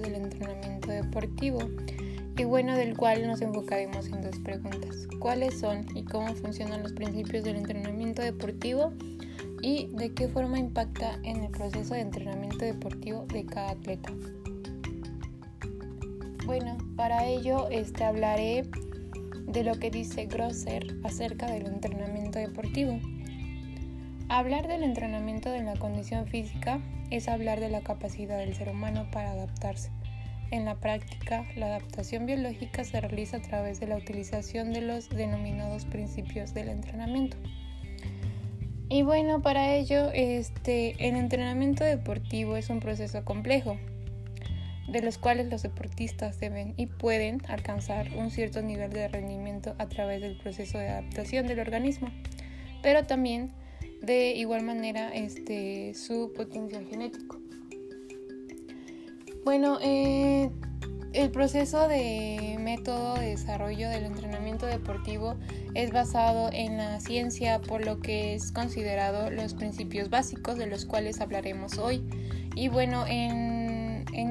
del entrenamiento deportivo y bueno, del cual nos enfocaremos en dos preguntas. ¿Cuáles son y cómo funcionan los principios del entrenamiento deportivo? Y de qué forma impacta en el proceso de entrenamiento deportivo de cada atleta. Bueno, para ello este, hablaré de lo que dice Grosser acerca del entrenamiento deportivo. Hablar del entrenamiento de la condición física es hablar de la capacidad del ser humano para adaptarse en la práctica, la adaptación biológica se realiza a través de la utilización de los denominados principios del entrenamiento. Y bueno, para ello, este, el entrenamiento deportivo es un proceso complejo, de los cuales los deportistas deben y pueden alcanzar un cierto nivel de rendimiento a través del proceso de adaptación del organismo, pero también de igual manera este, su potencial genético. Bueno, eh, el proceso de método de desarrollo del entrenamiento deportivo es basado en la ciencia, por lo que es considerado los principios básicos de los cuales hablaremos hoy. Y bueno, en,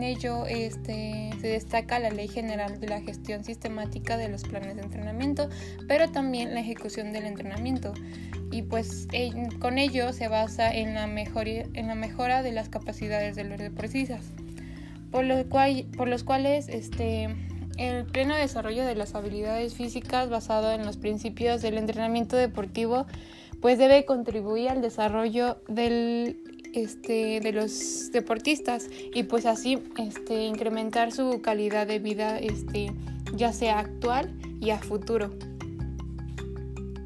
ello este, se destaca la Ley General de la Gestión Sistemática de los Planes de Entrenamiento, pero también la ejecución del entrenamiento. Y pues con ello se basa en la, en la mejora de las capacidades de los deportistas por, cual, por los cuales este, el pleno desarrollo de las habilidades físicas basado en los principios del entrenamiento deportivo pues debe contribuir al desarrollo del, este, de los deportistas y pues así este, incrementar su calidad de vida este, ya sea actual y a futuro.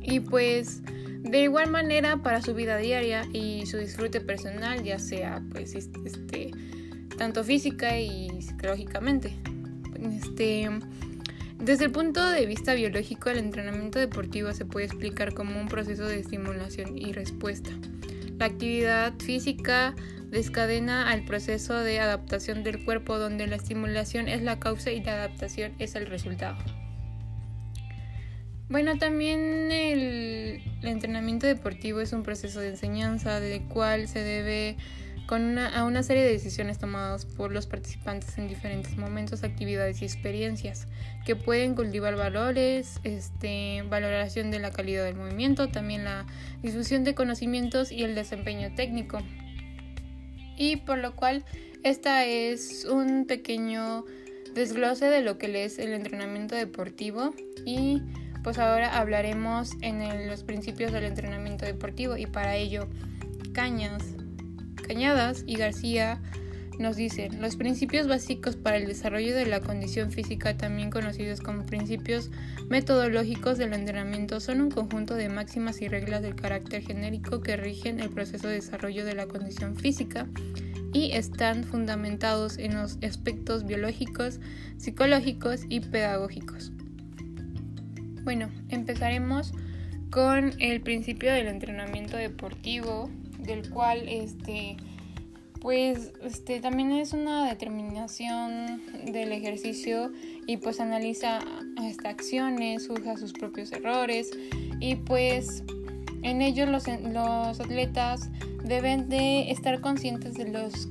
Y pues de igual manera para su vida diaria y su disfrute personal, ya sea pues este tanto física y psicológicamente. Este, desde el punto de vista biológico, el entrenamiento deportivo se puede explicar como un proceso de estimulación y respuesta. La actividad física descadena al proceso de adaptación del cuerpo donde la estimulación es la causa y la adaptación es el resultado. Bueno, también el, el entrenamiento deportivo es un proceso de enseñanza del cual se debe con una, a una serie de decisiones tomadas por los participantes en diferentes momentos, actividades y experiencias que pueden cultivar valores, este, valoración de la calidad del movimiento, también la difusión de conocimientos y el desempeño técnico. Y por lo cual esta es un pequeño desglose de lo que es el entrenamiento deportivo y pues ahora hablaremos en los principios del entrenamiento deportivo y para ello Cañas Cañadas y García nos dicen, los principios básicos para el desarrollo de la condición física, también conocidos como principios metodológicos del entrenamiento, son un conjunto de máximas y reglas del carácter genérico que rigen el proceso de desarrollo de la condición física y están fundamentados en los aspectos biológicos, psicológicos y pedagógicos. Bueno, empezaremos con el principio del entrenamiento deportivo del cual este pues este también es una determinación del ejercicio y pues analiza estas acciones, usa sus propios errores y pues en ellos los, los atletas deben de estar conscientes de los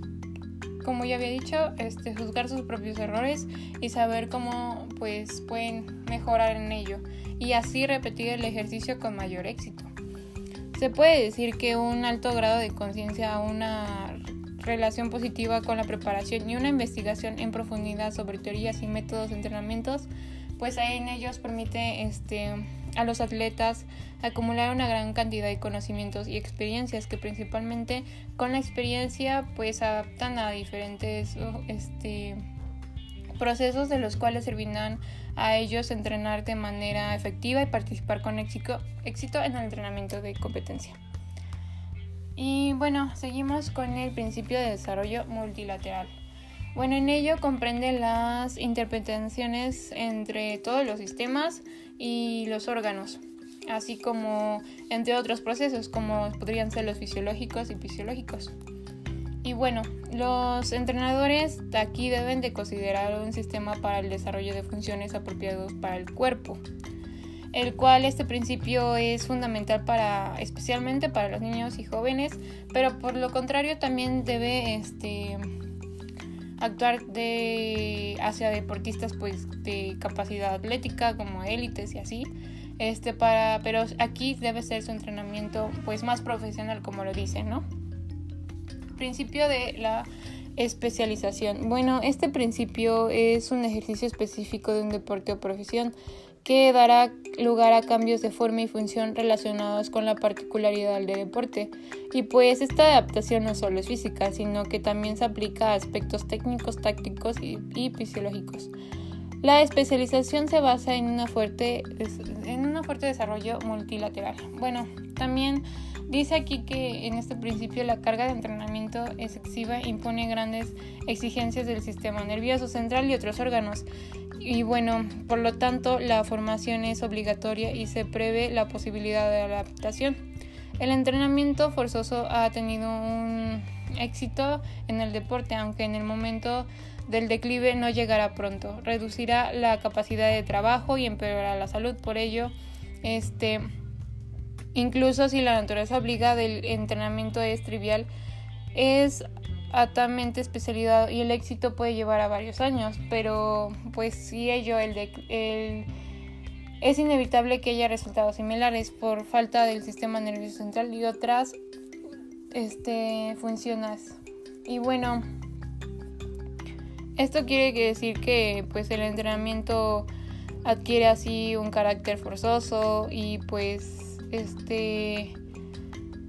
como ya había dicho, este, juzgar sus propios errores y saber cómo pues pueden mejorar en ello y así repetir el ejercicio con mayor éxito. Se puede decir que un alto grado de conciencia, una relación positiva con la preparación y una investigación en profundidad sobre teorías y métodos de entrenamientos, pues en ellos permite este, a los atletas acumular una gran cantidad de conocimientos y experiencias que principalmente con la experiencia pues adaptan a diferentes este, procesos de los cuales servirán a ellos entrenar de manera efectiva y participar con éxito, éxito en el entrenamiento de competencia. Y bueno, seguimos con el principio de desarrollo multilateral. Bueno, en ello comprende las interpretaciones entre todos los sistemas y los órganos, así como entre otros procesos como podrían ser los fisiológicos y fisiológicos. Y bueno, los entrenadores aquí deben de considerar un sistema para el desarrollo de funciones apropiados para el cuerpo, el cual este principio es fundamental para especialmente para los niños y jóvenes, pero por lo contrario también debe este actuar de hacia deportistas pues de capacidad atlética como élites y así este para pero aquí debe ser su entrenamiento pues más profesional como lo dice no principio de la especialización bueno este principio es un ejercicio específico de un deporte o profesión que dará lugar a cambios de forma y función relacionados con la particularidad del deporte. Y pues esta adaptación no solo es física, sino que también se aplica a aspectos técnicos, tácticos y, fisiológicos. La especialización se basa en, una fuerte, en un fuerte desarrollo multilateral. Bueno, también dice aquí que en este principio la carga de entrenamiento excesiva impone grandes exigencias del sistema nervioso central y otros órganos y bueno, por lo tanto, la formación es obligatoria y se prevé la posibilidad de adaptación. El entrenamiento forzoso ha tenido un éxito en el deporte, aunque en el momento del declive no llegará pronto. Reducirá la capacidad de trabajo y empeorará la salud. Por ello, este, incluso si la naturaleza obliga del entrenamiento es trivial, es altamente especialidad y el éxito puede llevar a varios años, pero pues sí ello el, de, es inevitable que haya resultados similares por falta del sistema nervioso central y otras este, funciones. Y bueno, esto quiere decir que pues el entrenamiento adquiere así un carácter forzoso y pues este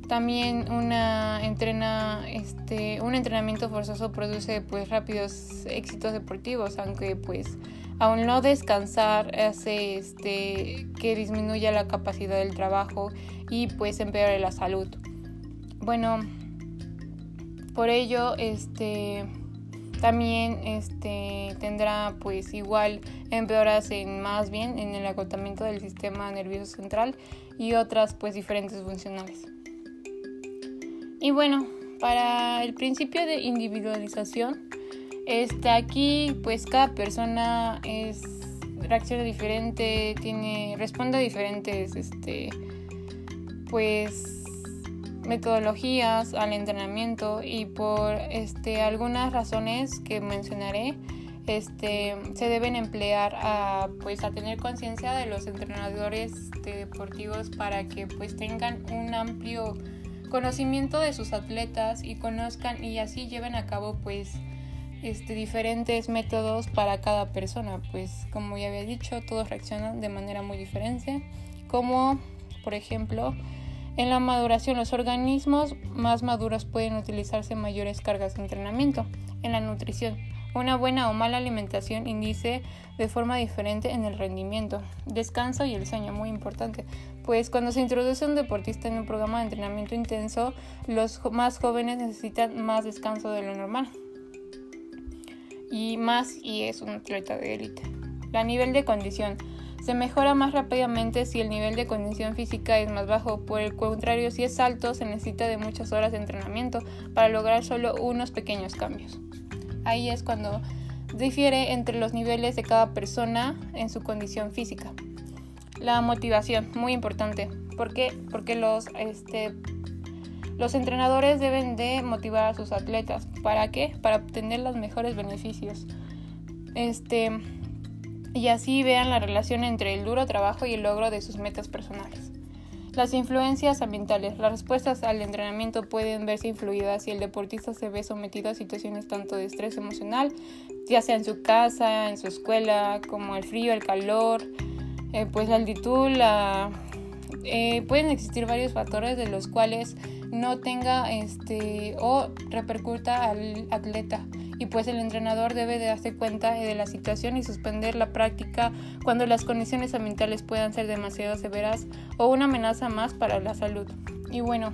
también una entrena, este, un entrenamiento forzoso produce pues rápidos éxitos deportivos, aunque pues aún no descansar hace este, que disminuya la capacidad del trabajo y pues empeore la salud. Bueno, por ello este también tendrá pues igual empeoras en más bien en el agotamiento del sistema nervioso central y otras pues diferentes funcionales. Y bueno, para el principio de individualización, está aquí pues cada persona es reacciona diferente, tiene responde a diferentes este pues metodologías al entrenamiento y por este algunas razones que mencionaré este, se deben emplear a, pues, a tener conciencia de los entrenadores deportivos para que pues tengan un amplio conocimiento de sus atletas y conozcan y así lleven a cabo pues este, diferentes métodos para cada persona, pues como ya había dicho, todos reaccionan de manera muy diferente, como por ejemplo en la maduración los organismos más maduros pueden utilizarse mayores cargas de entrenamiento, en la nutrición una buena o mala alimentación indice de forma diferente en el rendimiento, descanso y el sueño, muy importante, pues cuando se introduce un deportista en un programa de entrenamiento intenso, los más jóvenes necesitan más descanso de lo normal. Y más y es un atleta de élite. La nivel de condición. Se mejora más rápidamente si el nivel de condición física es más bajo. Por el contrario, si es alto, se necesita de muchas horas de entrenamiento para lograr solo unos pequeños cambios. Ahí es cuando difiere entre los niveles de cada persona en su condición física. La motivación, muy importante. ¿Por qué? Porque los, este, los entrenadores deben de motivar a sus atletas. ¿Para qué? Para obtener los mejores beneficios. Este, y así vean la relación entre el duro trabajo y el logro de sus metas personales. Las influencias ambientales. Las respuestas al entrenamiento pueden verse influidas si el deportista se ve sometido a situaciones tanto de estrés emocional, ya sea en su casa, en su escuela, como el frío, el calor, eh, pues la altitud, la, eh, pueden existir varios factores de los cuales no tenga este o repercuta al atleta y pues el entrenador debe de darse cuenta de la situación y suspender la práctica cuando las condiciones ambientales puedan ser demasiado severas o una amenaza más para la salud. Y bueno,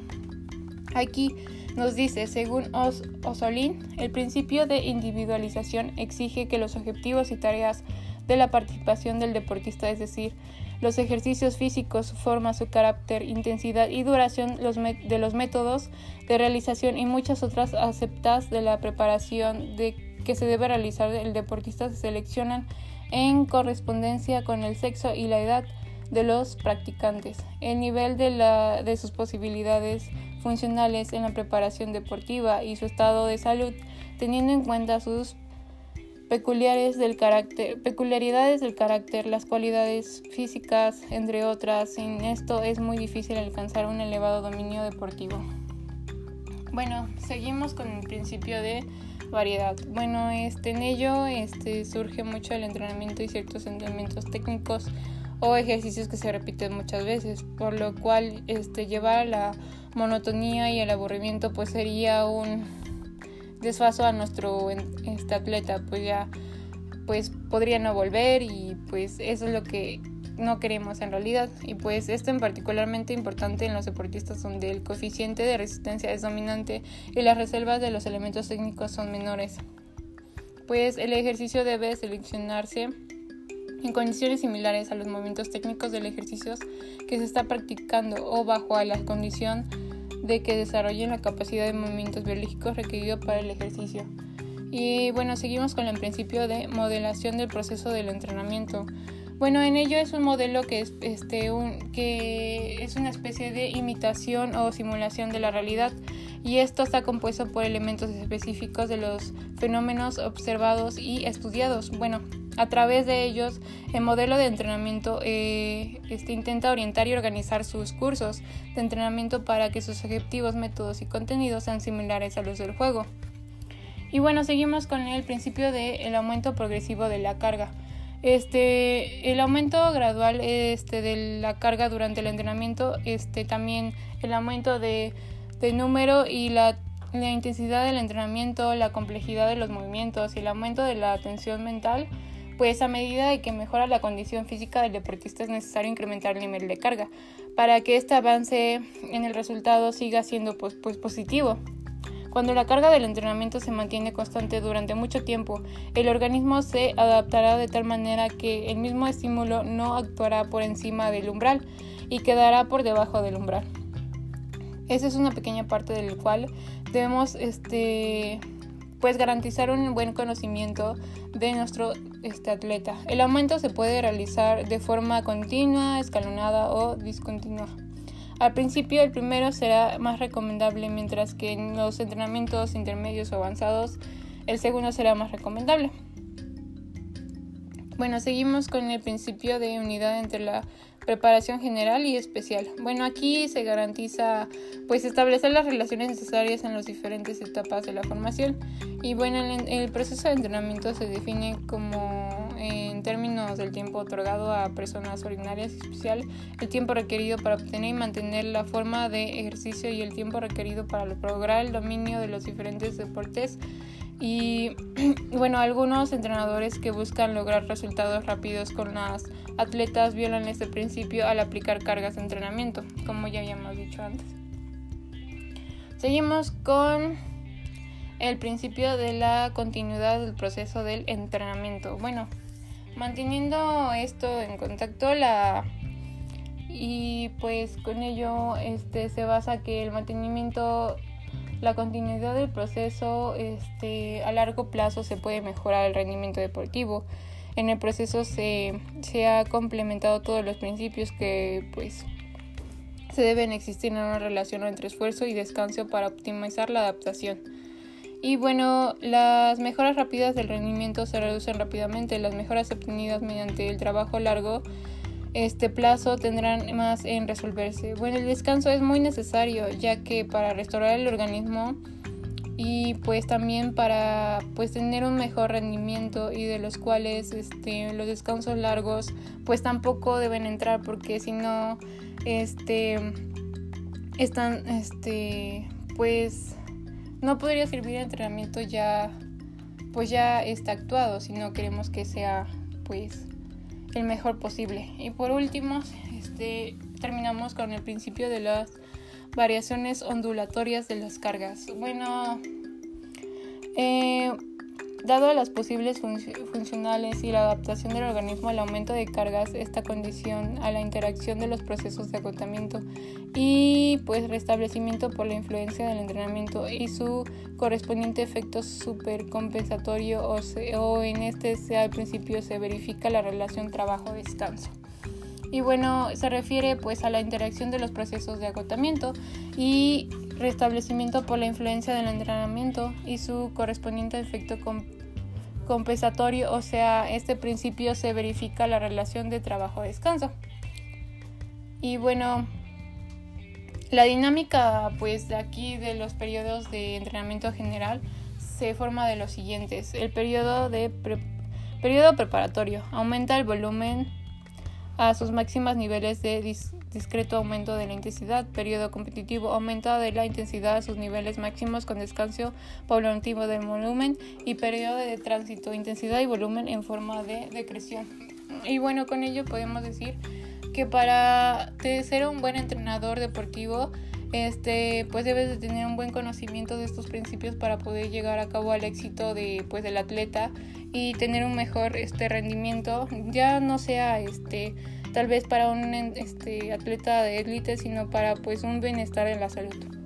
aquí nos dice, según Os Osolín, el principio de individualización exige que los objetivos y tareas de la participación del deportista, es decir, los ejercicios físicos, su forma, su carácter, intensidad y duración de los métodos de realización y muchas otras aceptas de la preparación de que se debe realizar el deportista se seleccionan en correspondencia con el sexo y la edad de los practicantes, el nivel de, la, de sus posibilidades funcionales en la preparación deportiva y su estado de salud, teniendo en cuenta sus peculiares del carácter, peculiaridades del carácter, las cualidades físicas, entre otras. Sin esto es muy difícil alcanzar un elevado dominio deportivo. Bueno, seguimos con el principio de variedad. Bueno, este, en ello este, surge mucho el entrenamiento y ciertos entrenamientos técnicos o ejercicios que se repiten muchas veces, por lo cual este, llevar a la monotonía y el aburrimiento pues sería un desfaso a nuestro este, atleta, pues ya pues podría no volver y pues eso es lo que no queremos en realidad y pues esto en particularmente importante en los deportistas donde el coeficiente de resistencia es dominante y las reservas de los elementos técnicos son menores. Pues el ejercicio debe seleccionarse en condiciones similares a los movimientos técnicos del ejercicio que se está practicando o bajo la condición de que desarrollen la capacidad de movimientos biológicos requerido para el ejercicio. Y bueno, seguimos con el principio de modelación del proceso del entrenamiento. Bueno, en ello es un modelo que es, este, un, que es una especie de imitación o simulación de la realidad y esto está compuesto por elementos específicos de los fenómenos observados y estudiados. Bueno, a través de ellos, el modelo de entrenamiento eh, este, intenta orientar y organizar sus cursos de entrenamiento para que sus objetivos, métodos y contenidos sean similares a los del juego. Y bueno, seguimos con el principio del aumento progresivo de la carga. Este, el aumento gradual este, de la carga durante el entrenamiento, este, también el aumento de, número y la, la, intensidad del entrenamiento, la complejidad de los movimientos y el aumento de la atención mental, pues a medida de que mejora la condición física del deportista es necesario incrementar el nivel de carga para que este avance en el resultado siga siendo pues, pues positivo. Cuando la carga del entrenamiento se mantiene constante durante mucho tiempo, el organismo se adaptará de tal manera que el mismo estímulo no actuará por encima del umbral y quedará por debajo del umbral. Esa es una pequeña parte del cual debemos este, pues garantizar un buen conocimiento de nuestro este, atleta. El aumento se puede realizar de forma continua, escalonada o discontinua. Al principio el primero será más recomendable, mientras que en los entrenamientos intermedios o avanzados el segundo será más recomendable. Bueno, seguimos con el principio de unidad entre la preparación general y especial. Bueno, aquí se garantiza pues establecer las relaciones necesarias en las diferentes etapas de la formación y bueno, el proceso de entrenamiento se define como en términos del tiempo otorgado a personas ordinarias y especial, el tiempo requerido para obtener y mantener la forma de ejercicio y el tiempo requerido para lograr el dominio de los diferentes deportes. Y bueno, algunos entrenadores que buscan lograr resultados rápidos con las atletas violan este principio al aplicar cargas de entrenamiento, como ya habíamos dicho antes. Seguimos con el principio de la continuidad del proceso del entrenamiento. Bueno, manteniendo esto en contacto la y pues con ello este se basa que el mantenimiento la continuidad del proceso este a largo plazo se puede mejorar el rendimiento deportivo en el proceso se, se ha complementado todos los principios que pues se deben existir en una relación entre esfuerzo y descanso para optimizar la adaptación y bueno, las mejoras rápidas del rendimiento se reducen rápidamente. Las mejoras obtenidas mediante el trabajo largo este plazo tendrán más en resolverse. Bueno, el descanso es muy necesario ya que para restaurar el organismo y pues también para pues tener un mejor rendimiento y de los cuales este los descansos largos pues tampoco deben entrar porque si no este están este pues no podría servir el entrenamiento ya pues ya está actuado si no queremos que sea pues el mejor posible. Y por último este terminamos con el principio de las variaciones ondulatorias de las cargas. Bueno eh, Dado las posibles funcionales y la adaptación del organismo al aumento de cargas, esta condición a la interacción de los procesos de agotamiento y pues restablecimiento por la influencia del entrenamiento y su correspondiente efecto supercompensatorio o, o en este sea al principio se verifica la relación trabajo-descanso. Y bueno, se refiere pues a la interacción de los procesos de agotamiento y restablecimiento por la influencia del entrenamiento y su correspondiente efecto compensatorio, o sea, este principio se verifica la relación de trabajo-descanso. Y bueno, la dinámica pues de aquí de los periodos de entrenamiento general se forma de los siguientes. El periodo de periodo preparatorio aumenta el volumen a sus máximos niveles de discreto aumento de la intensidad. Periodo competitivo aumenta de la intensidad a sus niveles máximos con descanso paulatino del volumen y periodo de tránsito, intensidad y volumen en forma de decreción. Y bueno, con ello podemos decir que para ser un buen entrenador deportivo, este, pues debes de tener un buen conocimiento de estos principios para poder llegar a cabo al éxito de, pues, del atleta y tener un mejor este, rendimiento, ya no sea este, tal vez para un este, atleta de élite, sino para pues un bienestar en la salud.